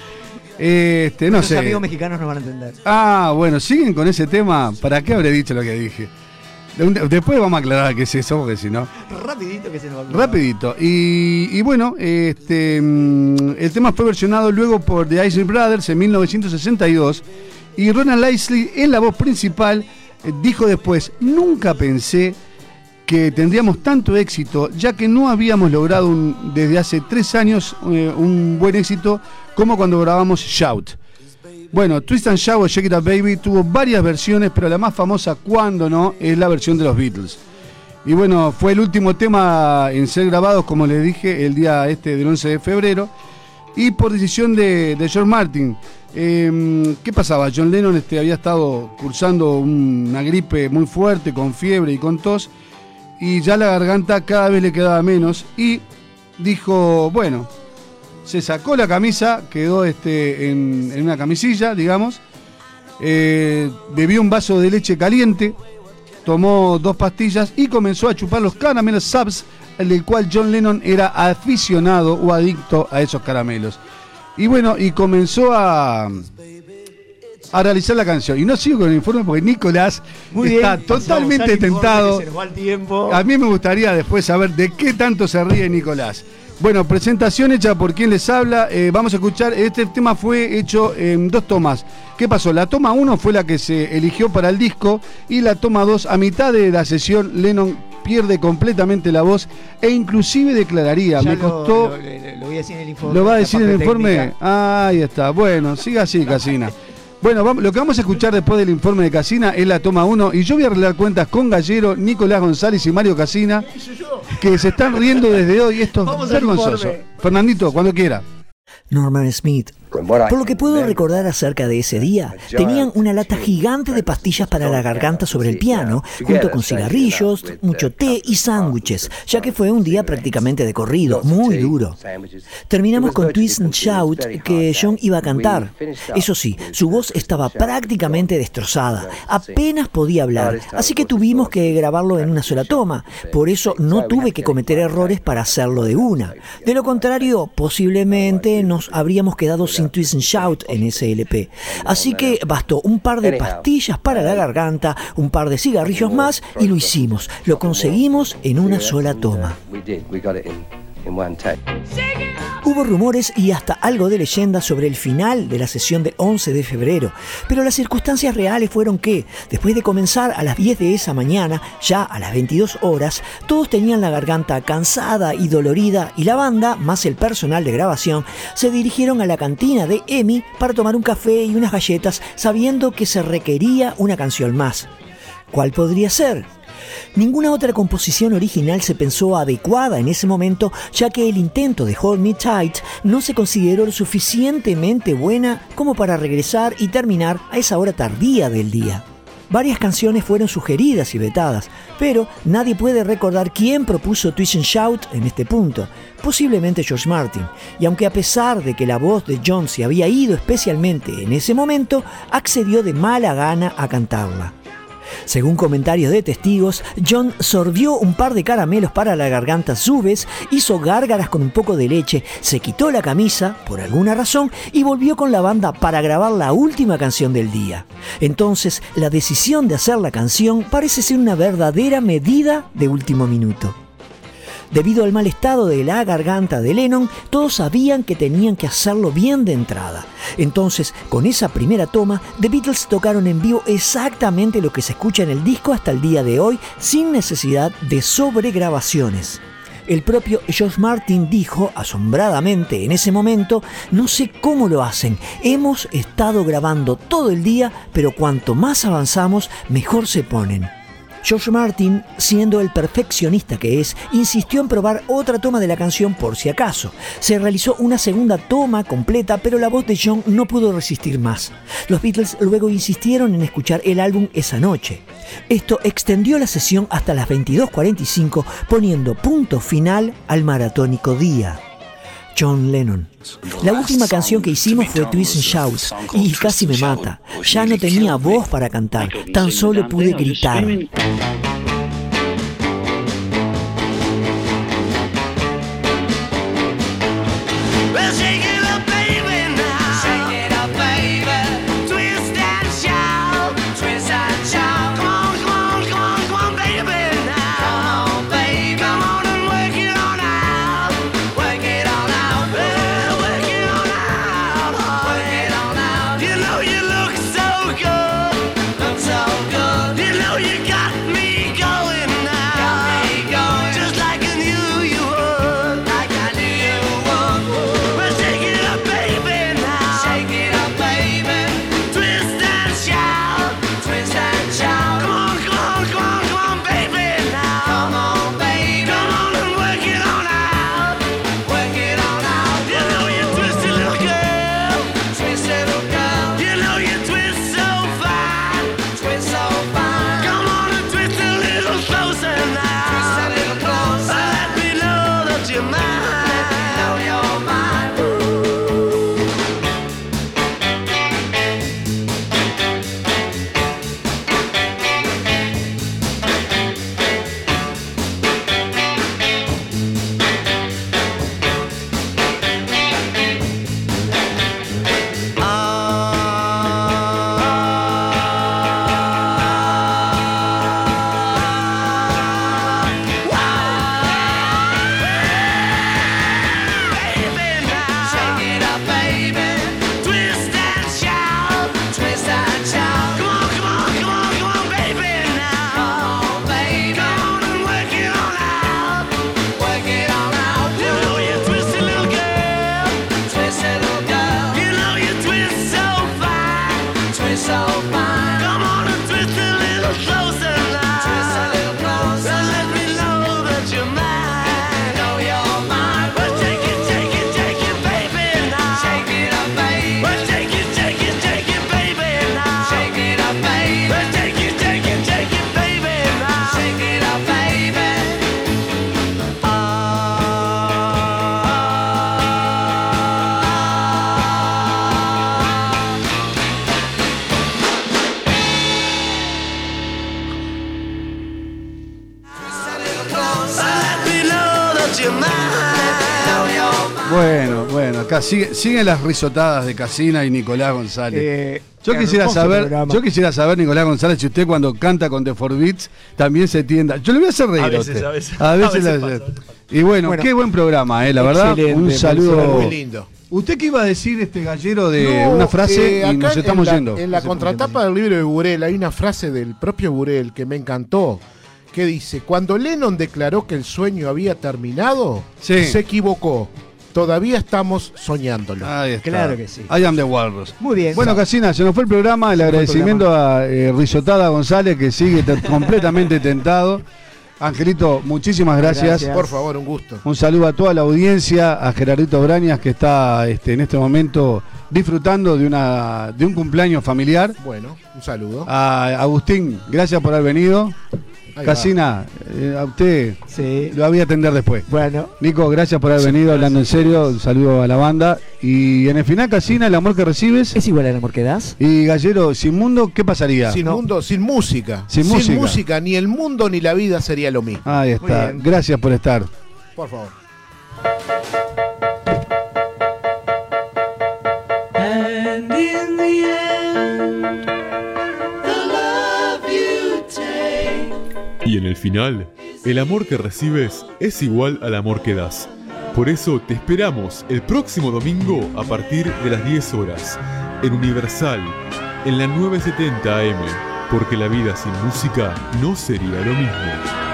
Este, no Los sé. amigos mexicanos no van a entender. Ah, bueno, siguen con ese tema. ¿Para qué habré dicho lo que dije? Después vamos a aclarar qué es eso, porque si no. Rapidito que se nos olvidó. Rapidito. Y, y bueno, este, mm, el tema fue versionado luego por The Isley Brothers en 1962. Y Ronald Isley, en la voz principal, dijo después: Nunca pensé que tendríamos tanto éxito, ya que no habíamos logrado desde hace tres años eh, un buen éxito como cuando grabamos Shout. Bueno, Twist and Shout o Shake It Up Baby tuvo varias versiones, pero la más famosa, cuando no, es la versión de los Beatles. Y bueno, fue el último tema en ser grabado, como les dije, el día este del 11 de febrero. Y por decisión de, de George Martin. Eh, ¿Qué pasaba? John Lennon este, había estado cursando una gripe muy fuerte, con fiebre y con tos. Y ya la garganta cada vez le quedaba menos. Y dijo, bueno, se sacó la camisa, quedó este, en, en una camisilla, digamos. eh, bebió un vaso de leche caliente, tomó dos pastillas y comenzó a chupar los caramelos subs, del cual John Lennon era aficionado o adicto a esos caramelos. Y bueno, y comenzó a, a realizar la canción. Y no sigo con el informe porque Nicolás Muy está bien, totalmente tentado. tiempo. A mí me gustaría después saber de qué tanto se ríe Nicolás. Bueno, presentación hecha por quien les habla. Eh, vamos a escuchar, este tema fue hecho en dos tomas. ¿Qué pasó? La toma 1 fue la que se eligió para el disco y la toma 2, a mitad de la sesión, Lennon pierde completamente la voz e inclusive declararía, Ya me costó... Lo, lo- lo voy a decir en el informe. ¿Lo va a decir en el informe? técnica. Ahí está. Bueno, siga así, Casina. Bueno, vamos- lo que vamos a escuchar después del informe de Casina es la toma 1 y yo voy a arreglar cuentas con Gallero, Nicolás González y Mario Casina que se están riendo desde hoy. Esto es vergonzoso. Fernandito, cuando quiera. Norman Smith. Por lo que puedo recordar acerca de ese día, tenían una lata gigante de pastillas para la garganta sobre el piano, junto con cigarrillos, mucho té y sándwiches, ya que fue un día prácticamente de corrido, muy duro. Terminamos con Twist and Shout que John iba a cantar. Eso sí, su voz estaba prácticamente destrozada, apenas podía hablar, así que tuvimos que grabarlo en una sola toma. Por eso no tuve que cometer errores para hacerlo de una. De lo contrario, posiblemente nos habríamos quedado sin Twist and Shout en ese LP. Así que bastó un par de pastillas para la garganta, un par de cigarrillos más y lo hicimos. Lo conseguimos en una sola toma. Hubo rumores y hasta algo de leyenda sobre el final de la sesión del 11 de febrero, pero las circunstancias reales fueron que, después de comenzar a las 10 de esa mañana, ya a las 22 horas, todos tenían la garganta cansada y dolorida y la banda, más el personal de grabación, se dirigieron a la cantina de Emi para tomar un café y unas galletas sabiendo que se requería una canción más. ¿Cuál podría ser? Ninguna otra composición original se pensó adecuada en ese momento, ya que el intento de Hold Me Tight no se consideró lo suficientemente buena como para regresar y terminar a esa hora tardía del día. Varias canciones fueron sugeridas y vetadas, pero nadie puede recordar quién propuso Twist and Shout en este punto, posiblemente George Martin, y aunque a pesar de que la voz de John se había ido especialmente en ese momento, accedió de mala gana a cantarla. Según comentarios de testigos, John sorbió un par de caramelos para la garganta subes, hizo gárgaras con un poco de leche, se quitó la camisa, por alguna razón, y volvió con la banda para grabar la última canción del día. Entonces, la decisión de hacer la canción parece ser una verdadera medida de último minuto. Debido al mal estado de la garganta de Lennon, todos sabían que tenían que hacerlo bien de entrada. Entonces, con esa primera toma, The Beatles tocaron en vivo exactamente lo que se escucha en el disco hasta el día de hoy, sin necesidad de sobregrabaciones. El propio George Martin dijo asombradamente en ese momento, no sé cómo lo hacen, hemos estado grabando todo el día, pero cuanto más avanzamos, mejor se ponen. George Martin, siendo el perfeccionista que es, insistió en probar otra toma de la canción por si acaso. Se realizó una segunda toma completa, pero la voz de John no pudo resistir más. Los Beatles luego insistieron en escuchar el álbum esa noche. Esto extendió la sesión hasta las 22.45, poniendo punto final al maratónico día. John Lennon. La última canción que hicimos fue Twist and Shout y casi me mata. Ya no tenía voz para cantar, tan solo pude gritar. Sigue- siguen las risotadas de Casina y Nicolás González. Eh, yo quisiera saber, programa. yo quisiera saber, Nicolás González, si usted cuando canta con The Four Beats también se tienda. Yo le voy a hacer reír A a, veces, a veces. A veces, A veces la- pasa, Y bueno, Bueno, qué buen programa, eh, la verdad. Un saludo. Muy lindo. ¿Usted qué iba a decir este gallero de No, una frase eh, y acá nos estamos en la, yendo? En la contratapa del libro de Burel hay una frase del propio Burel que me encantó, que dice, cuando Lennon declaró que el sueño había terminado, Sí. se equivocó. Todavía estamos soñándolo. Ahí está. Claro que sí. I am the Walrus. Muy bien. Bueno, Casina, se nos fue el programa. El agradecimiento a eh, Risotada González, que sigue te- completamente tentado. Angelito, muchísimas gracias. Gracias. Por favor, un gusto. Un saludo a toda la audiencia, a Gerardito Brañas, que está este, en este momento disfrutando de, una, de un cumpleaños familiar. Bueno, un saludo. A Agustín, gracias por haber venido. Casina, eh, a usted Sí. lo voy a atender después. Bueno, Nico, gracias por haber venido, hablando en serio. Un saludo a la banda. Y en el final, Casina, el amor que recibes. ¿es igual al amor que das? Y Gallero, sin mundo, ¿qué pasaría? Sin mundo, sin música. Sin música. ni el mundo ni la vida sería lo mismo. Ahí está. Gracias por estar. Por favor. Y en el final, El amor que recibes es igual al amor que das. Por eso te esperamos el próximo domingo a partir de las 10 horas en Universal, en la 970 AM, porque la vida sin música no sería lo mismo.